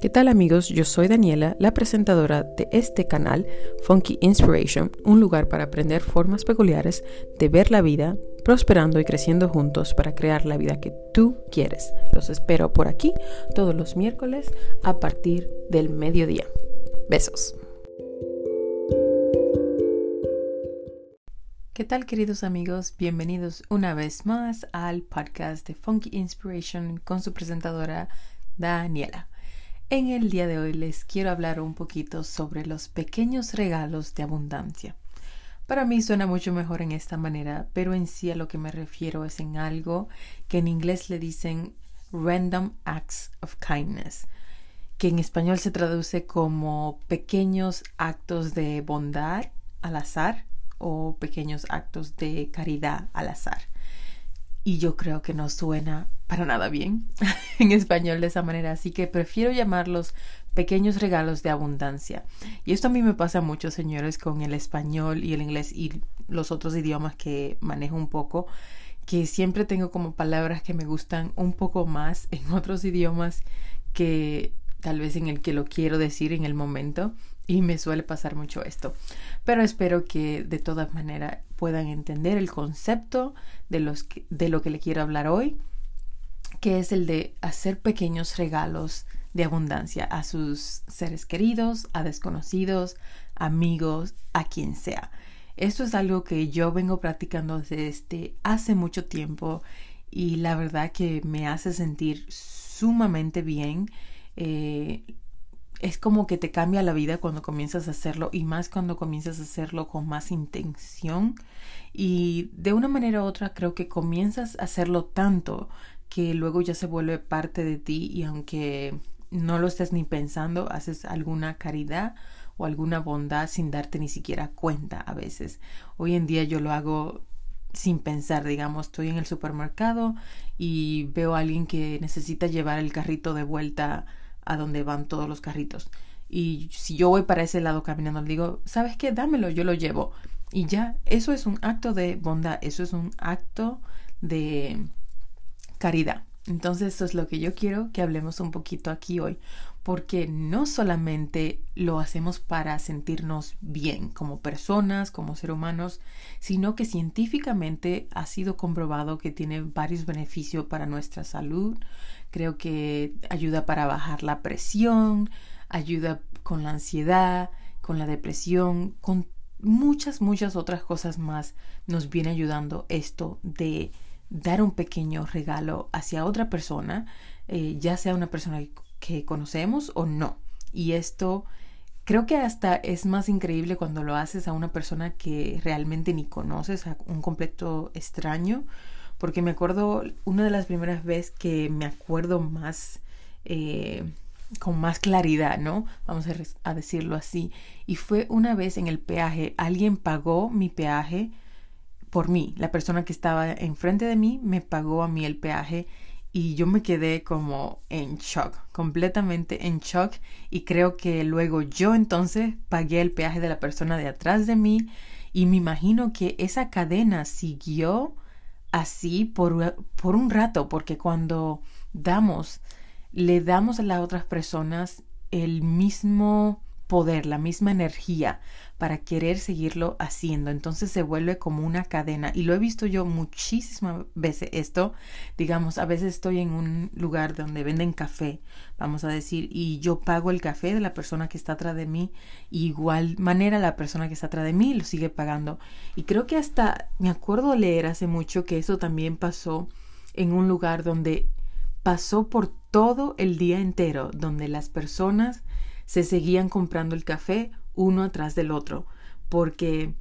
¿Qué tal amigos? Yo soy Daniela, la presentadora de este canal Funky Inspiration, un lugar para aprender formas peculiares de ver la vida, prosperando y creciendo juntos para crear la vida que tú quieres. Los espero por aquí todos los miércoles a partir del mediodía. Besos. ¿Qué tal queridos amigos? Bienvenidos una vez más al podcast de Funky Inspiration con su presentadora Daniela. En el día de hoy les quiero hablar un poquito sobre los pequeños regalos de abundancia. Para mí suena mucho mejor en esta manera, pero en sí a lo que me refiero es en algo que en inglés le dicen random acts of kindness, que en español se traduce como pequeños actos de bondad al azar o pequeños actos de caridad al azar. Y yo creo que no suena para nada bien en español de esa manera, así que prefiero llamarlos pequeños regalos de abundancia. Y esto a mí me pasa mucho, señores, con el español y el inglés y los otros idiomas que manejo un poco, que siempre tengo como palabras que me gustan un poco más en otros idiomas que tal vez en el que lo quiero decir en el momento y me suele pasar mucho esto. Pero espero que de todas maneras puedan entender el concepto de, los de lo que le quiero hablar hoy, que es el de hacer pequeños regalos de abundancia a sus seres queridos, a desconocidos, amigos, a quien sea. Esto es algo que yo vengo practicando desde hace mucho tiempo y la verdad que me hace sentir sumamente bien. Eh, es como que te cambia la vida cuando comienzas a hacerlo y más cuando comienzas a hacerlo con más intención y de una manera u otra creo que comienzas a hacerlo tanto que luego ya se vuelve parte de ti y aunque no lo estés ni pensando, haces alguna caridad o alguna bondad sin darte ni siquiera cuenta a veces. Hoy en día yo lo hago sin pensar, digamos, estoy en el supermercado y veo a alguien que necesita llevar el carrito de vuelta a donde van todos los carritos. Y si yo voy para ese lado caminando, le digo, ¿sabes qué? Dámelo, yo lo llevo. Y ya, eso es un acto de bondad, eso es un acto de caridad. Entonces, eso es lo que yo quiero que hablemos un poquito aquí hoy, porque no solamente lo hacemos para sentirnos bien como personas, como seres humanos, sino que científicamente ha sido comprobado que tiene varios beneficios para nuestra salud. Creo que ayuda para bajar la presión, ayuda con la ansiedad, con la depresión, con muchas, muchas otras cosas más. Nos viene ayudando esto de dar un pequeño regalo hacia otra persona, eh, ya sea una persona que conocemos o no. Y esto creo que hasta es más increíble cuando lo haces a una persona que realmente ni conoces, a un completo extraño, porque me acuerdo una de las primeras veces que me acuerdo más, eh, con más claridad, ¿no? Vamos a decirlo así. Y fue una vez en el peaje, alguien pagó mi peaje por mí. La persona que estaba enfrente de mí me pagó a mí el peaje y yo me quedé como en shock, completamente en shock y creo que luego yo entonces pagué el peaje de la persona de atrás de mí y me imagino que esa cadena siguió así por, por un rato porque cuando damos, le damos a las otras personas el mismo poder, la misma energía para querer seguirlo haciendo. Entonces se vuelve como una cadena. Y lo he visto yo muchísimas veces esto. Digamos, a veces estoy en un lugar donde venden café, vamos a decir, y yo pago el café de la persona que está atrás de mí. igual manera la persona que está atrás de mí lo sigue pagando. Y creo que hasta me acuerdo leer hace mucho que eso también pasó en un lugar donde pasó por todo el día entero, donde las personas se seguían comprando el café uno atrás del otro, porque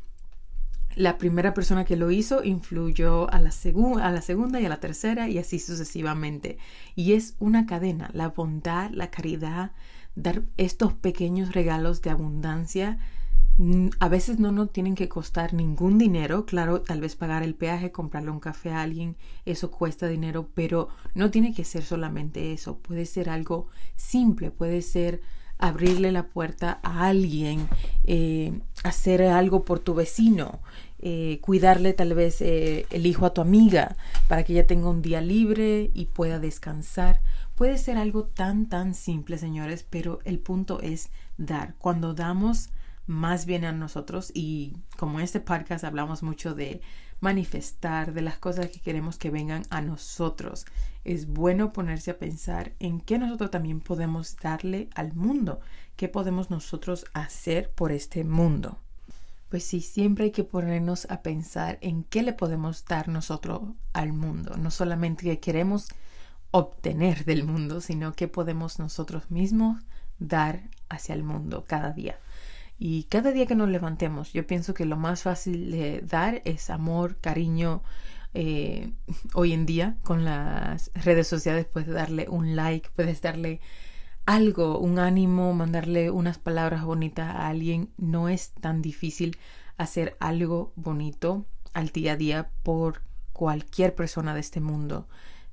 la primera persona que lo hizo influyó a la, segunda y a la tercera y así sucesivamente. Y es una cadena, la bondad, la caridad, dar estos pequeños regalos de abundancia. A veces no nos tienen que costar ningún dinero, claro, tal vez pagar el peaje, comprarle un café a alguien, eso cuesta dinero, pero no tiene que ser solamente eso, puede ser algo simple, puede ser abrirle la puerta a alguien, eh, hacer algo por tu vecino, eh, cuidarle tal vez eh, el hijo a tu amiga para que ella tenga un día libre y pueda descansar. Puede ser algo tan, tan simple, señores, pero el punto es dar. Cuando damos más bien a nosotros y como en este podcast hablamos mucho de manifestar, de las cosas que queremos que vengan a nosotros. Es bueno ponerse a pensar en qué nosotros también podemos darle al mundo, qué podemos nosotros hacer por este mundo. Pues sí, siempre hay que ponernos a pensar en qué le podemos dar nosotros al mundo, no solamente que queremos obtener del mundo, sino qué podemos nosotros mismos dar hacia el mundo cada día. Y cada día que nos levantemos, yo pienso que lo más fácil de dar es amor, cariño. Eh, hoy en día, con las redes sociales, puedes darle un like, puedes darle algo, un ánimo, mandarle unas palabras bonitas a alguien. No es tan difícil hacer algo bonito al día a día por cualquier persona de este mundo.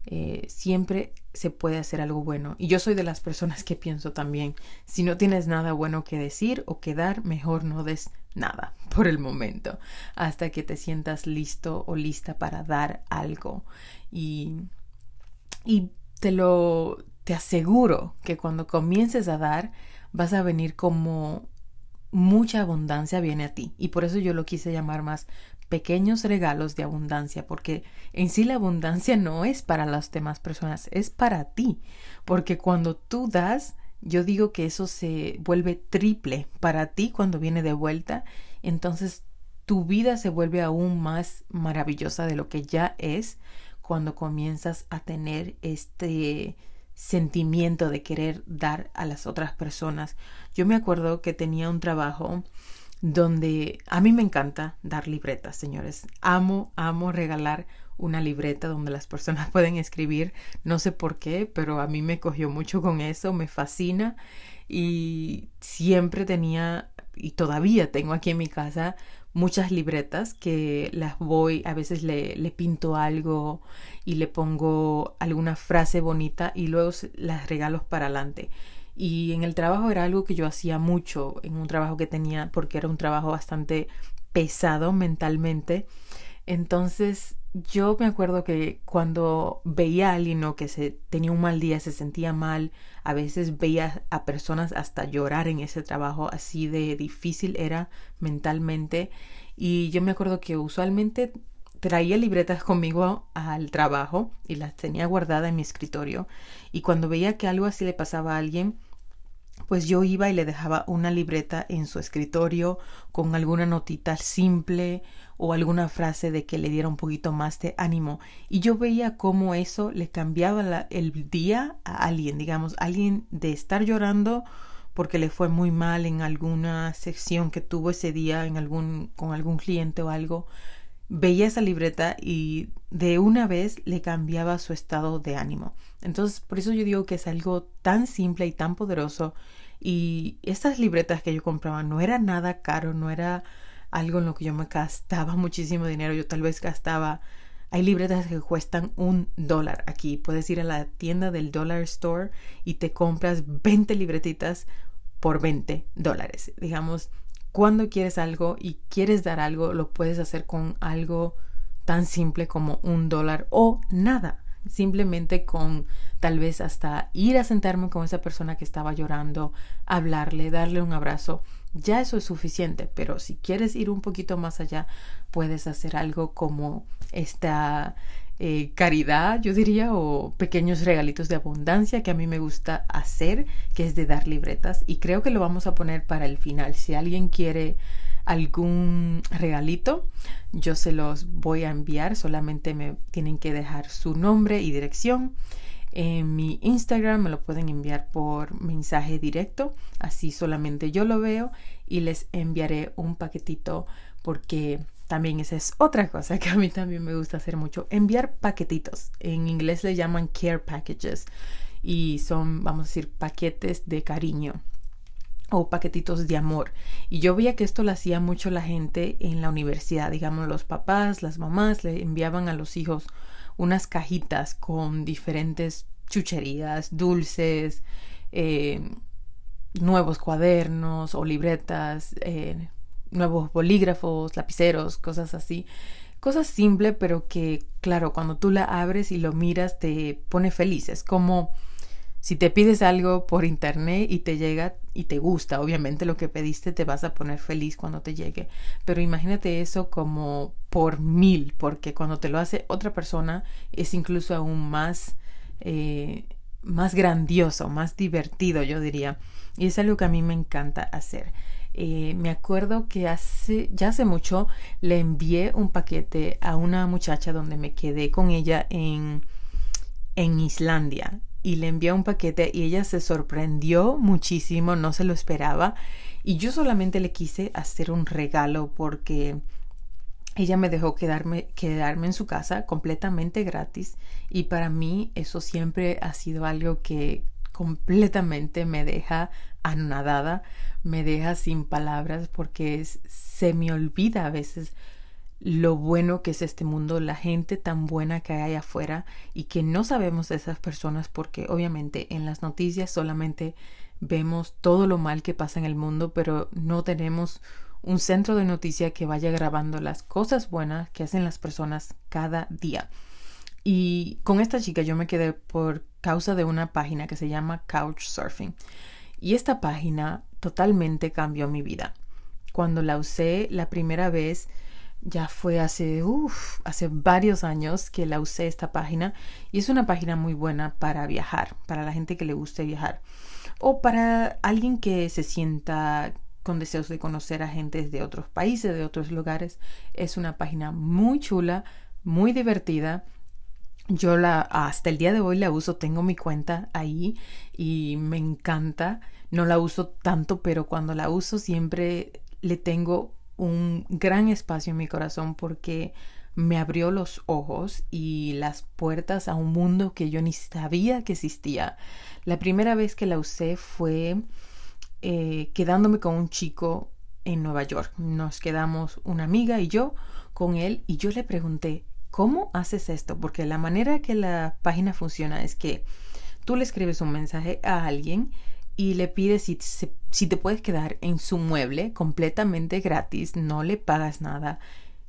Eh, siempre se puede hacer algo bueno. Y yo soy de las personas que pienso también, si no tienes nada bueno que decir o que dar, mejor no des nada por el momento, hasta que te sientas listo o lista para dar algo. Y, y te lo, te aseguro que cuando comiences a dar, vas a venir como mucha abundancia viene a ti. Y por eso yo lo quise llamar más pequeños regalos de abundancia, porque en sí la abundancia no es para las demás personas, es para ti, porque cuando tú das, yo digo que eso se vuelve triple para ti cuando viene de vuelta, entonces tu vida se vuelve aún más maravillosa de lo que ya es cuando comienzas a tener este sentimiento de querer dar a las otras personas. Yo me acuerdo que tenía un trabajo donde a mí me encanta dar libretas, señores. Amo, amo regalar una libreta donde las personas pueden escribir. No sé por qué, pero a mí me cogió mucho con eso, me fascina. Y siempre tenía, y todavía tengo aquí en mi casa, muchas libretas que las voy, a veces le, pinto algo y le pongo alguna frase bonita y luego las regalo para adelante. Y en el trabajo era algo que yo hacía mucho, en un trabajo que tenía, porque era un trabajo bastante pesado mentalmente. Entonces yo me acuerdo que cuando veía a alguien que se tenía un mal día, se sentía mal, a veces veía a personas hasta llorar en ese trabajo, así de difícil era mentalmente. Y yo me acuerdo que usualmente traía libretas conmigo al trabajo y las tenía guardadas en mi escritorio. Y cuando veía que algo así le pasaba a alguien, pues yo iba y le dejaba una libreta en su escritorio con alguna notita simple o alguna frase de que le diera un poquito más de ánimo. Y yo veía cómo eso le cambiaba el día a alguien, digamos, alguien de estar llorando porque le fue muy mal en alguna sección que tuvo ese día en algún, con algún cliente o algo, veía esa libreta y de una vez le cambiaba su estado de ánimo. Entonces, por eso yo digo que es algo tan simple y tan poderoso. Y estas libretas que yo compraba no era nada caro, no era algo en lo que yo me gastaba muchísimo dinero. Yo tal vez gastaba. Hay libretas que cuestan un dólar aquí. Puedes ir a la tienda del Dollar Store y te compras 20 libretitas por 20 dólares. Digamos, cuando quieres algo y quieres dar algo, lo puedes hacer con algo tan simple como un dólar o nada. Simplemente con tal vez hasta ir a sentarme con esa persona que estaba llorando, hablarle, darle un abrazo. Ya eso es suficiente, pero si quieres ir un poquito más allá, puedes hacer algo como esta eh, caridad, yo diría, o pequeños regalitos de abundancia que a mí me gusta hacer, que es de dar libretas. Y creo que lo vamos a poner para el final. Si alguien quiere algún regalito, yo se los voy a enviar. Solamente me tienen que dejar su nombre y dirección. En mi Instagram me lo pueden enviar por mensaje directo, así solamente yo lo veo y les enviaré un paquetito porque también esa es otra cosa que a mí también me gusta hacer mucho. Enviar paquetitos. En inglés le llaman care packages. Y son, vamos a decir, paquetes de cariño o paquetitos de amor. Y yo veía que esto lo hacía mucho la gente en la universidad. Digamos, los papás, las mamás le enviaban a los hijos unas cajitas con diferentes chucherías, dulces, eh, nuevos cuadernos o libretas, eh, nuevos bolígrafos, lapiceros, cosas así. Cosas simples, pero que, claro, cuando tú la abres y lo miras, te pone feliz. Es como si te pides algo por internet y te llega y te gusta, obviamente lo que pediste te vas a poner feliz cuando te llegue. Pero imagínate eso como por mil, porque cuando te lo hace otra persona es incluso aún más, eh, más grandioso, más divertido, yo diría. Y es algo que a mí me encanta hacer. Eh, me acuerdo que hace, ya hace mucho le envié un paquete a una muchacha donde me quedé con ella en, en Islandia. Y le envié un paquete y ella se sorprendió muchísimo, no se lo esperaba. Y yo solamente le quise hacer un regalo porque ella me dejó quedarme, quedarme en su casa completamente gratis. Y para mí eso siempre ha sido algo que completamente me deja anonadada me deja sin palabras porque se me olvida a veces lo bueno que es este mundo, la gente tan buena que hay afuera y que no sabemos de esas personas porque obviamente en las noticias solamente vemos todo lo mal que pasa en el mundo, pero no tenemos un centro de noticia que vaya grabando las cosas buenas que hacen las personas cada día. Y con esta chica yo me quedé por causa de una página que se llama Couchsurfing. Y esta página totalmente cambió mi vida. Cuando la usé la primera vez, ya fue hace, hace varios años que la usé esta página y es una página muy buena para viajar, para la gente que le guste viajar o para alguien que se sienta con deseos de conocer a gente de otros países, de otros lugares. Es una página muy chula, muy divertida. Yo la hasta el día de hoy la uso, tengo mi cuenta ahí y me encanta. No la uso tanto, pero cuando la uso siempre le tengo un gran espacio en mi corazón porque me abrió los ojos y las puertas a un mundo que yo ni sabía que existía. La primera vez que la usé fue eh, quedándome con un chico en Nueva York. Nos quedamos una amiga y yo con él y yo le pregunté, ¿cómo haces esto? Porque la manera que la página funciona es que tú le escribes un mensaje a alguien y le pide si, si te puedes quedar en su mueble completamente gratis, no le pagas nada.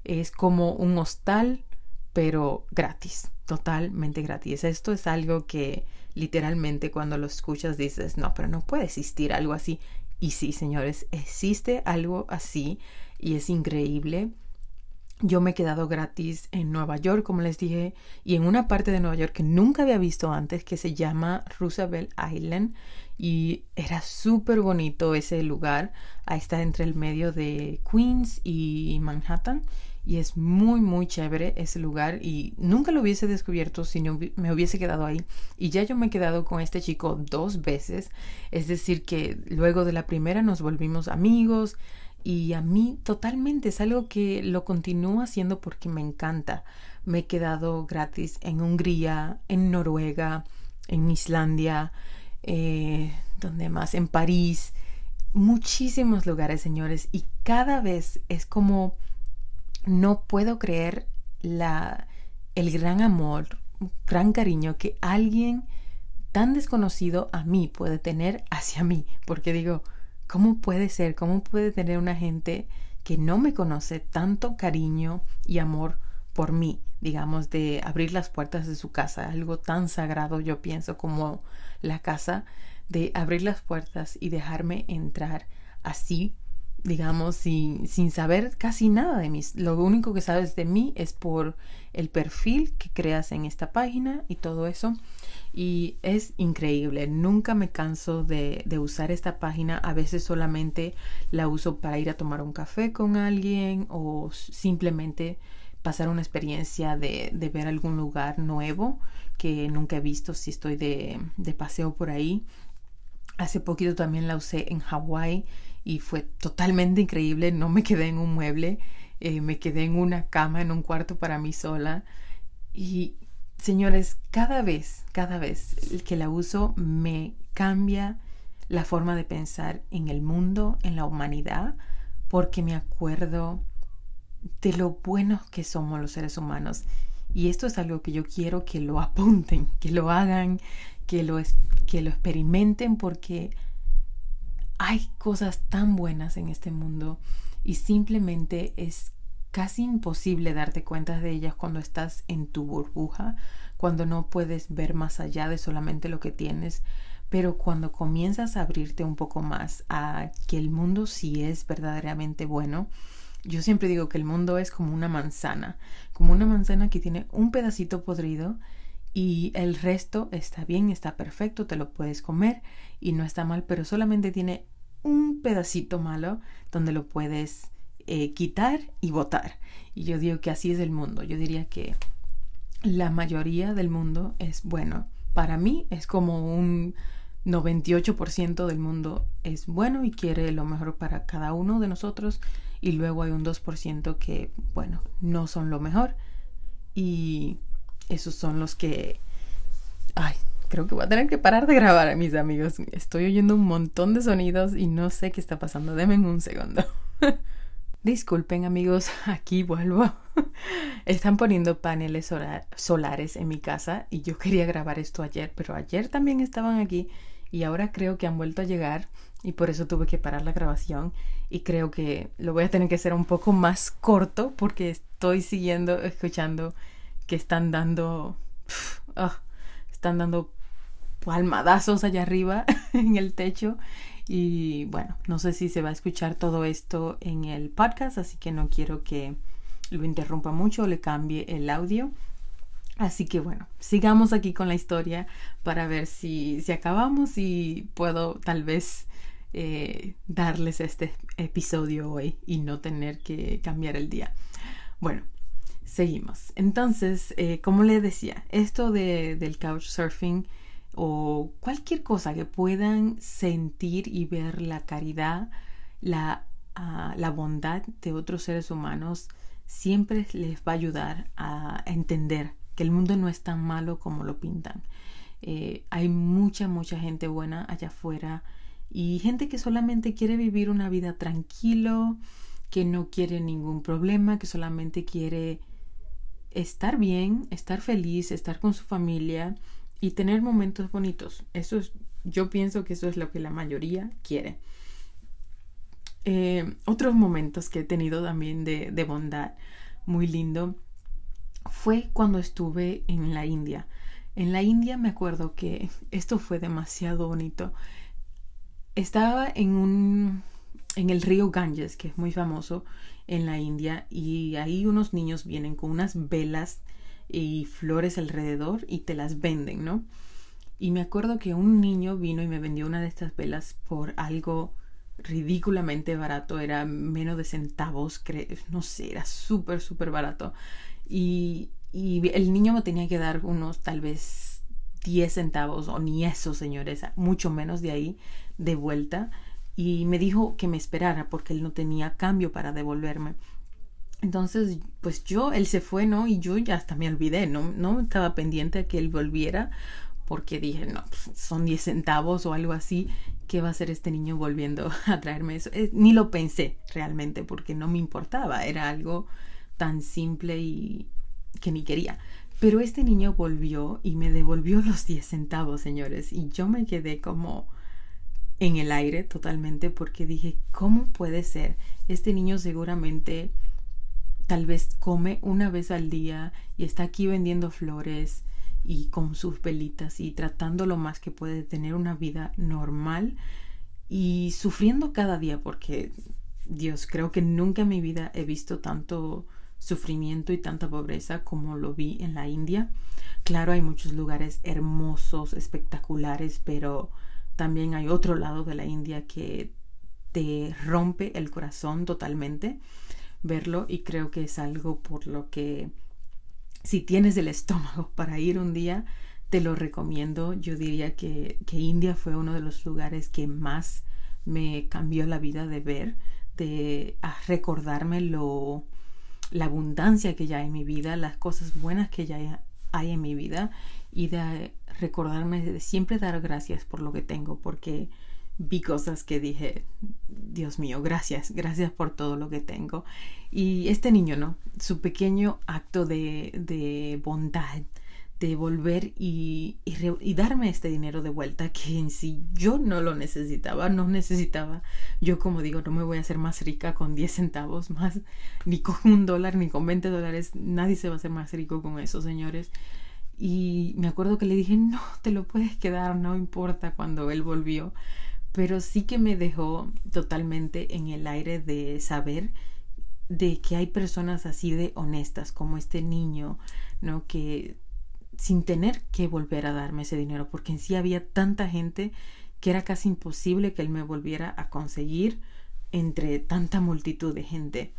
Es como un hostal, pero gratis, totalmente gratis. Esto es algo que literalmente cuando lo escuchas dices, no, pero no puede existir algo así. Y sí, señores, existe algo así y es increíble. Yo me he quedado gratis en Nueva York, como les dije, y en una parte de Nueva York que nunca había visto antes, que se llama Roosevelt Island y era súper bonito ese lugar. Ahí está entre el medio de Queens y Manhattan y es muy muy chévere ese lugar y nunca lo hubiese descubierto si no me hubiese quedado ahí y ya yo me he quedado con este chico dos veces es decir que luego de la primera nos volvimos amigos y a mí totalmente es algo que lo continúo haciendo porque me encanta. Me he quedado gratis en Hungría en Noruega en Islandia eh, donde más, en París, muchísimos lugares, señores, y cada vez es como no puedo creer la, el gran amor, gran cariño que alguien tan desconocido a mí puede tener hacia mí, porque digo, ¿cómo puede ser? ¿Cómo puede tener una gente que no me conoce tanto cariño y amor por mí, digamos, de abrir las puertas de su casa, algo tan sagrado yo pienso como la casa, de abrir las puertas y dejarme entrar así, digamos, sin, sin saber casi nada de mí. Lo único que sabes de mí es por el perfil que creas en esta página y todo eso. Y es increíble, nunca me canso de, de, usar esta página, a veces solamente la uso para ir a tomar un café con alguien o simplemente pasar una experiencia de, de ver algún lugar nuevo que nunca he visto si estoy de, de paseo por ahí. Hace poquito también la usé en Hawái y fue totalmente increíble. No me quedé en un mueble, eh, me quedé en una cama, en un cuarto para mí sola. Y señores, cada vez, cada vez que la uso me cambia la forma de pensar en el mundo, en la humanidad, porque me acuerdo de lo buenos que somos los seres humanos y esto es algo que yo quiero que lo apunten, que lo hagan, que lo, que lo experimenten porque hay cosas tan buenas en este mundo y simplemente es casi imposible darte cuenta de ellas cuando estás en tu burbuja, cuando no puedes ver más allá de solamente lo que tienes, pero cuando comienzas a abrirte un poco más a que el mundo sí es verdaderamente bueno, yo siempre digo que el mundo es como una manzana, como una manzana que tiene un pedacito podrido y el resto está bien, está perfecto, te lo puedes comer y no está mal, pero solamente tiene un pedacito malo donde lo puedes eh, quitar y botar. Y yo digo que así es el mundo. Yo diría que la mayoría del mundo es bueno. Para mí es como un 98% del mundo es bueno y quiere lo mejor para cada uno de nosotros. Y luego hay un 2% que, bueno, no son lo mejor. Y esos son los que... Ay, creo que voy a tener que parar de grabar, mis amigos. Estoy oyendo un montón de sonidos y no sé qué está pasando. Denme un segundo. Disculpen amigos, aquí vuelvo. Están poniendo paneles solares en mi casa y yo quería grabar esto ayer, pero ayer también estaban aquí y ahora creo que han vuelto a llegar y por eso tuve que parar la grabación y creo que lo voy a tener que hacer un poco más corto porque estoy siguiendo escuchando que están dando ah, están dando palmadazos allá arriba en el techo y bueno, no sé si se va a escuchar todo esto en el podcast, así que no quiero que lo interrumpa mucho o le cambie el audio. Así que bueno, sigamos aquí con la historia para ver si, si acabamos y puedo tal vez eh, darles este episodio hoy y no tener que cambiar el día. Bueno, seguimos. Entonces, eh, como les decía, esto de, del couchsurfing o cualquier cosa que puedan sentir y ver la caridad, la, ah, la bondad de otros seres humanos, siempre les va a ayudar a entender que el mundo no es tan malo como lo pintan. Eh, hay mucha, mucha gente buena allá afuera y gente que solamente quiere vivir una vida tranquilo, que no quiere ningún problema, que solamente quiere estar bien, estar feliz, estar con su familia y tener momentos bonitos. Eso es, yo pienso que eso es lo que la mayoría quiere. Eh, otros momentos que he tenido también de, de bondad muy lindo fue cuando estuve en la India. En la India me acuerdo que esto fue demasiado bonito. Estaba en un en el río Ganges, que es muy famoso en la India, y ahí unos niños vienen con unas velas y flores alrededor y te las venden, ¿no? Y me acuerdo que un niño vino y me vendió una de estas velas por algo ridículamente barato, era menos de centavos, no sé, era súper, súper barato. Y, y el niño me tenía que dar unos tal vez 10 centavos o ni eso, señores, mucho menos de ahí de vuelta. Y me dijo que me esperara porque él no tenía cambio para devolverme. Entonces, pues yo, él se fue, ¿no? Y yo ya hasta me olvidé, ¿no? No estaba pendiente a que él volviera porque dije, no, pues son 10 centavos o algo así, ¿qué va a hacer este niño volviendo a traerme eso? Eh, ni lo pensé realmente porque no me importaba, era algo tan simple y que ni quería. Pero este niño volvió y me devolvió los 10 centavos, señores, y yo me quedé como en el aire totalmente porque dije, ¿cómo puede ser? Este niño seguramente tal vez come una vez al día y está aquí vendiendo flores y con sus velitas y tratando lo más que puede tener una vida normal y sufriendo cada día porque Dios, creo que nunca en mi vida he visto tanto sufrimiento y tanta pobreza como lo vi en la India. Claro, hay muchos lugares hermosos, espectaculares, pero también hay otro lado de la India que te rompe el corazón totalmente verlo y creo que es algo por lo que si tienes el estómago para ir un día, te lo recomiendo. Yo diría que, que India fue uno de los lugares que más me cambió la vida de ver, de ah, recordarme lo, la abundancia que ya hay en mi vida, las cosas buenas que ya hay en mi vida y de recordarme de siempre dar gracias por lo que tengo, porque vi cosas que dije, Dios mío, gracias, gracias por todo lo que tengo. Y este niño, ¿no? Su pequeño acto de, de bondad, de volver y, y, darme este dinero de vuelta que en sí yo no lo necesitaba, no necesitaba. Yo como digo, no me voy a hacer más rica con 10 centavos más, ni con un dólar, ni con 20 dólares. Nadie se va a hacer más rico con eso, señores. Y me acuerdo que le dije, no, te lo puedes quedar, no importa cuando él volvió. Pero sí que me dejó totalmente en el aire de saber de que hay personas así de honestas como este niño, ¿no? Que sin tener que volver a darme ese dinero, porque en sí había tanta gente que era casi imposible que él me volviera a conseguir entre tanta multitud de gente.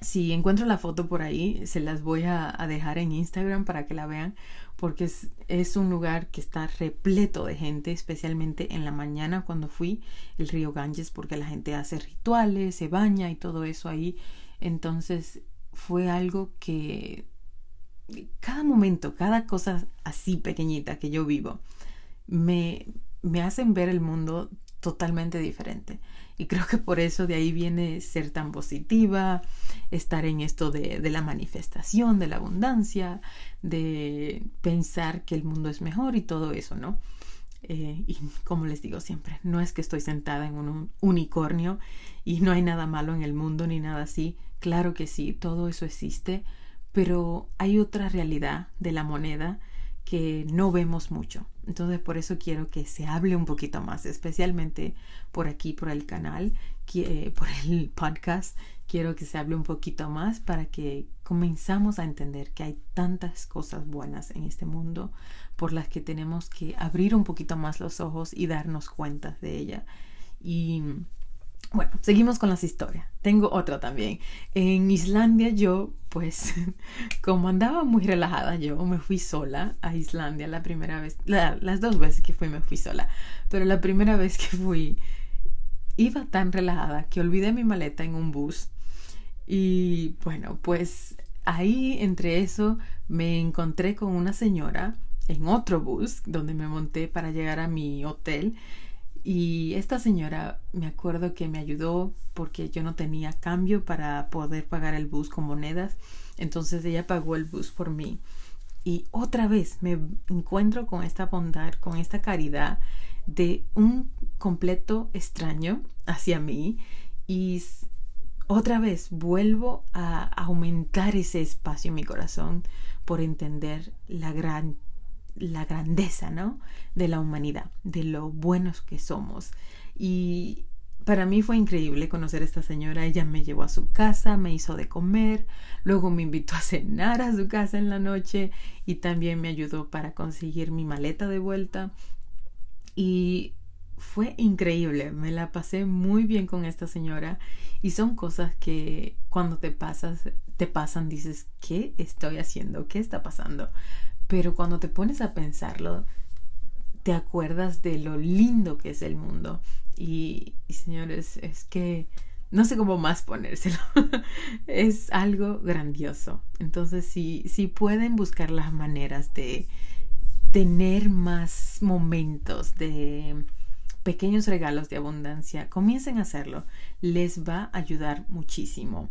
Si encuentro la foto por ahí, se las voy a, dejar en Instagram para que la vean, porque es, es, un lugar que está repleto de gente, especialmente en la mañana cuando fui el río Ganges, porque la gente hace rituales, se baña y todo eso ahí. Entonces fue algo que cada momento, cada cosa así pequeñita que yo vivo, me, me hacen ver el mundo totalmente diferente. Y creo que por eso de ahí viene ser tan positiva, estar en esto de, la manifestación, de la abundancia, de pensar que el mundo es mejor y todo eso, ¿no? Eh, y como les digo siempre, no es que estoy sentada en un unicornio y no hay nada malo en el mundo ni nada así. Claro que sí, todo eso existe, pero hay otra realidad de la moneda que no vemos mucho. Entonces por eso quiero que se hable un poquito más, especialmente por aquí, por el canal, que, por el podcast. Quiero que se hable un poquito más para que comenzamos a entender que hay tantas cosas buenas en este mundo por las que tenemos que abrir un poquito más los ojos y darnos cuenta de ella. Y bueno, seguimos con las historias. Tengo otra también. En Islandia yo, pues, como andaba muy relajada, yo me fui sola a Islandia la primera vez, las dos veces que fui me fui sola, pero la primera vez que fui iba tan relajada que olvidé mi maleta en un bus y bueno, pues ahí entre eso me encontré con una señora en otro bus donde me monté para llegar a mi hotel y esta señora me acuerdo que me ayudó porque yo no tenía cambio para poder pagar el bus con monedas. Entonces ella pagó el bus por mí. Y otra vez me encuentro con esta bondad, con esta caridad de un completo extraño hacia mí. Y otra vez vuelvo a aumentar ese espacio en mi corazón por entender la gran la grandeza, ¿no? De la humanidad, de lo buenos que somos. Y para mí fue increíble conocer a esta señora. Ella me llevó a su casa, me hizo de comer, luego me invitó a cenar a su casa en la noche y también me ayudó para conseguir mi maleta de vuelta. Y fue increíble, me la pasé muy bien con esta señora y son cosas que cuando te pasas, te pasan, dices, ¿qué estoy haciendo? ¿Qué está pasando? Pero cuando te pones a pensarlo, te acuerdas de lo lindo que es el mundo. Y, señores, es que no sé cómo más ponérselo. es algo grandioso. Entonces, si, si pueden buscar las maneras de tener más momentos de pequeños regalos de abundancia, comiencen a hacerlo. Les va a ayudar muchísimo.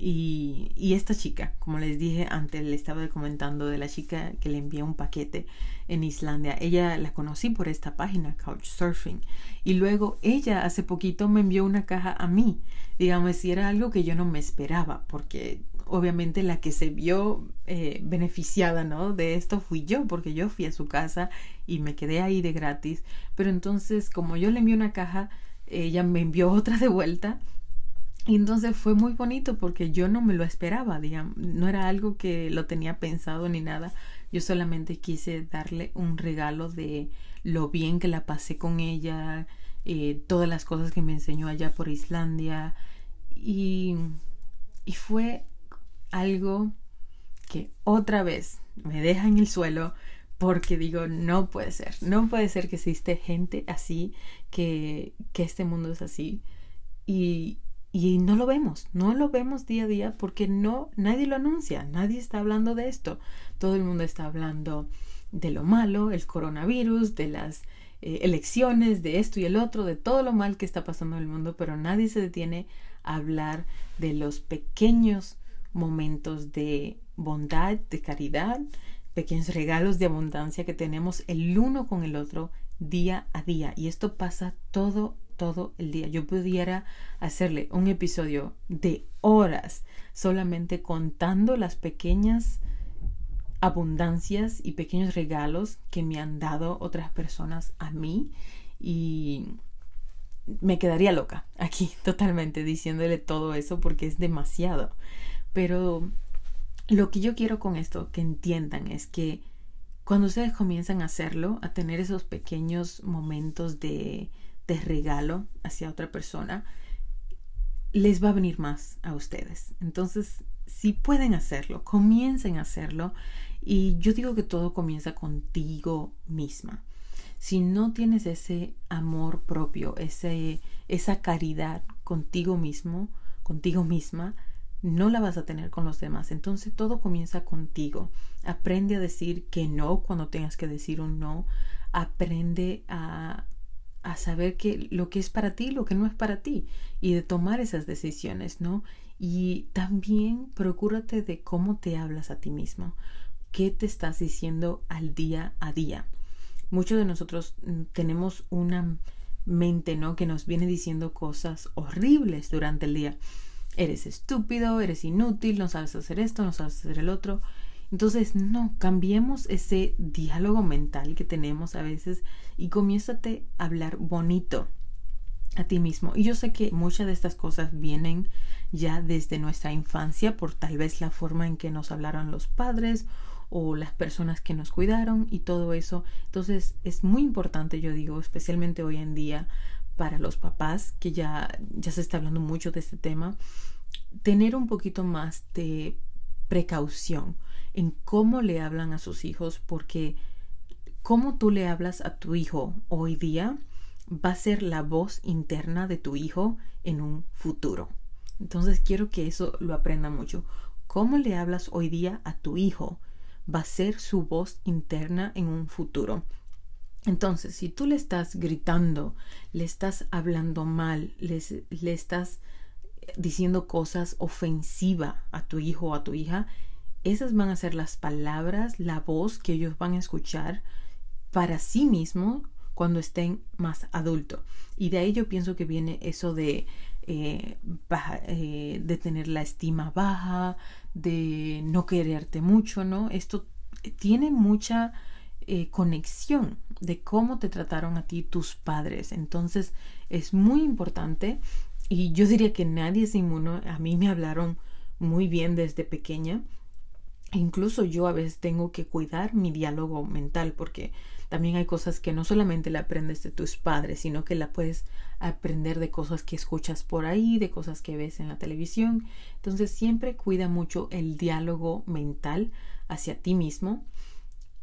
Y, esta chica, como les dije antes, le estaba comentando de la chica que le envié un paquete en Islandia. Ella la conocí por esta página, Couchsurfing. Y luego ella hace poquito me envió una caja a mí. Digamos, si era algo que yo no me esperaba, porque obviamente la que se vio eh, beneficiada ¿no? de esto fui yo, porque yo fui a su casa y me quedé ahí de gratis. Pero entonces, como yo le envié una caja, ella me envió otra de vuelta y entonces fue muy bonito porque yo no me lo esperaba, digamos, no era algo que lo tenía pensado ni nada. Yo solamente quise darle un regalo de lo bien que la pasé con ella, eh, todas las cosas que me enseñó allá por Islandia. Y, y fue algo que otra vez me deja en el suelo porque digo, no puede ser, no puede ser que existe gente así, que, que este mundo es así. Y, y no lo vemos, no lo vemos día a día porque no, nadie lo anuncia, nadie está hablando de esto. Todo el mundo está hablando de lo malo, el coronavirus, de las eh, elecciones, de esto y el otro, de todo lo mal que está pasando en el mundo, pero nadie se detiene a hablar de los pequeños momentos de bondad, de caridad, pequeños regalos de abundancia que tenemos el uno con el otro día a día. Y esto pasa todo, todo el día. Yo pudiera hacerle un episodio de horas solamente contando las pequeñas abundancias y pequeños regalos que me han dado otras personas a mí y me quedaría loca aquí totalmente diciéndole todo eso porque es demasiado. Pero lo que yo quiero con esto que entiendan es que cuando ustedes comienzan a hacerlo, a tener esos pequeños momentos de, de regalo hacia otra persona, les va a venir más a ustedes. Entonces, si pueden hacerlo, comiencen a hacerlo. Y yo digo que todo comienza contigo misma. Si no tienes ese amor propio, ese, esa caridad contigo mismo, contigo misma, no la vas a tener con los demás. Entonces todo comienza contigo. Aprende a decir que no cuando tengas que decir un no. Aprende a, a saber que lo que es para ti, lo que no es para ti. Y de tomar esas decisiones, ¿no? Y también procúrate de cómo te hablas a ti mismo. ¿Qué te estás diciendo al día a día? Muchos de nosotros mm, tenemos una mente, ¿no? Que nos viene diciendo cosas horribles durante el día eres estúpido, eres inútil, no sabes hacer esto, no sabes hacer el otro. Entonces, no, cambiemos ese diálogo mental que tenemos a veces y comiénzate a hablar bonito a ti mismo. Y yo sé que muchas de estas cosas vienen ya desde nuestra infancia por tal vez la forma en que nos hablaron los padres o las personas que nos cuidaron y todo eso. Entonces, es muy importante, yo digo, especialmente hoy en día, para los papás, que ya, ya se está hablando mucho de este tema, tener un poquito más de precaución en cómo le hablan a sus hijos, porque cómo tú le hablas a tu hijo hoy día va a ser la voz interna de tu hijo en un futuro. Entonces quiero que eso lo aprenda mucho. Cómo le hablas hoy día a tu hijo va a ser su voz interna en un futuro. Entonces, si tú le estás gritando, le estás hablando mal, le estás diciendo cosas ofensivas a tu hijo o a tu hija, esas van a ser las palabras, la voz que ellos van a escuchar para sí mismos cuando estén más adultos. Y de ahí yo pienso que viene eso de, eh, eh, de tener la estima baja, de no quererte mucho, ¿no? Esto tiene mucha eh, conexión de cómo te trataron a ti tus padres. Entonces es muy importante y yo diría que nadie es inmuno. A mí me hablaron muy bien desde pequeña. Incluso yo a veces tengo que cuidar mi diálogo mental porque también hay cosas que no solamente la aprendes de tus padres, sino que la puedes aprender de cosas que escuchas por ahí, de cosas que ves en la televisión. Entonces siempre cuida mucho el diálogo mental hacia ti mismo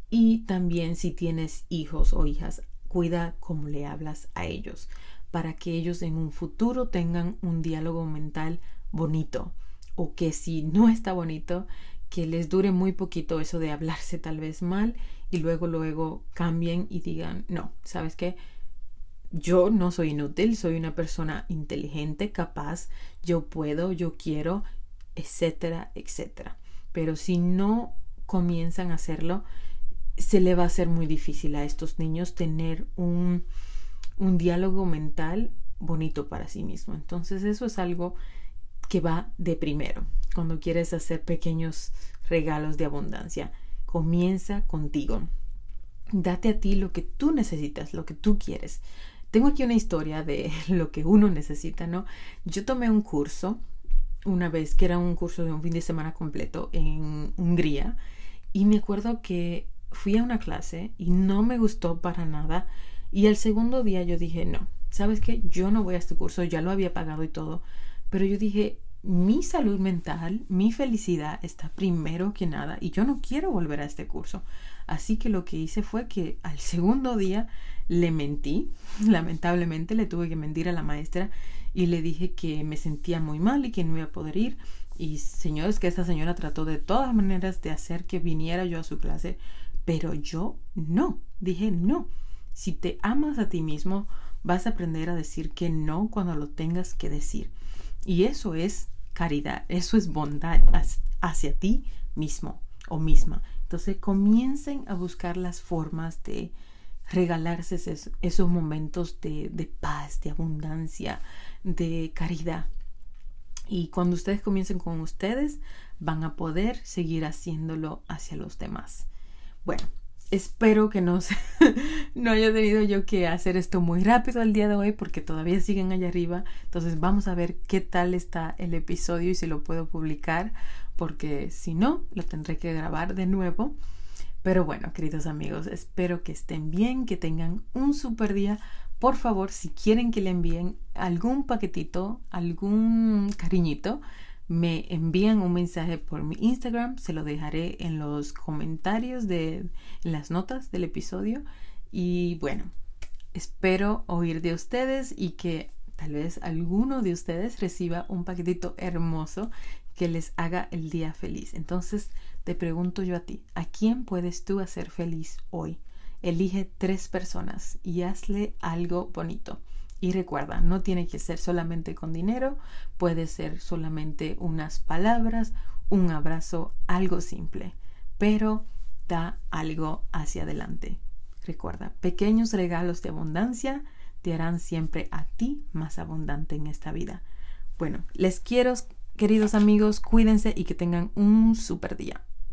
y también si tienes hijos o hijas, cuida cómo le hablas a ellos para que ellos en un futuro tengan un diálogo mental bonito o que si no está bonito, que les dure muy poquito eso de hablarse tal vez mal y luego luego cambien y digan, no, ¿sabes qué? Yo no soy inútil, soy una persona inteligente, capaz, yo puedo, yo quiero, etcétera, etcétera. Pero si no comienzan a hacerlo, se le va a hacer muy difícil a estos niños tener un, un diálogo mental bonito para sí mismo. Entonces eso es algo que va de primero cuando quieres hacer pequeños regalos de abundancia. Comienza contigo. Date a ti lo que tú necesitas, lo que tú quieres. Tengo aquí una historia de lo que uno necesita, ¿no? Yo tomé un curso una vez que era un curso de un fin de semana completo en Hungría y me acuerdo que fui a una clase y no me gustó para nada. Y el segundo día yo dije, no, ¿sabes qué? Yo no voy a este curso, ya lo había pagado y todo. Pero yo dije, mi salud mental, mi felicidad está primero que nada y yo no quiero volver a este curso. Así que lo que hice fue que al segundo día le mentí, lamentablemente le tuve que mentir a la maestra y le dije que me sentía muy mal y que no iba a poder ir. Y señores, que esta señora trató de todas maneras de hacer que viniera yo a su clase, pero yo no, dije no. Si te amas a ti mismo, vas a aprender a decir que no cuando lo tengas que decir. Y eso es caridad, eso es bondad hacia ti mismo o misma. Entonces comiencen a buscar las formas de regalarse esos, momentos de, de paz, de abundancia, de caridad. Y cuando ustedes comiencen con ustedes, van a poder seguir haciéndolo hacia los demás. Bueno, espero que no, no haya tenido yo que hacer esto muy rápido el día de hoy porque todavía siguen allá arriba. Entonces vamos a ver qué tal está el episodio y si lo puedo publicar porque si no, lo tendré que grabar de nuevo. Pero bueno, queridos amigos, espero que estén bien, que tengan un super día. Por favor, si quieren que le envíen algún paquetito, algún cariñito, me envían un mensaje por mi Instagram, se lo dejaré en los comentarios de las notas del episodio. Y bueno, espero oír de ustedes y que tal vez alguno de ustedes reciba un paquetito hermoso que les haga el día feliz. Entonces te pregunto yo a ti, ¿a quién puedes tú hacer feliz hoy? Elige tres personas y hazle algo bonito. Y recuerda, no tiene que ser solamente con dinero, puede ser solamente unas palabras, un abrazo, algo simple, pero da algo hacia adelante. Recuerda, pequeños regalos de abundancia te harán siempre a ti más abundante en esta vida. Bueno, les quiero, queridos amigos, cuídense y que tengan un super día.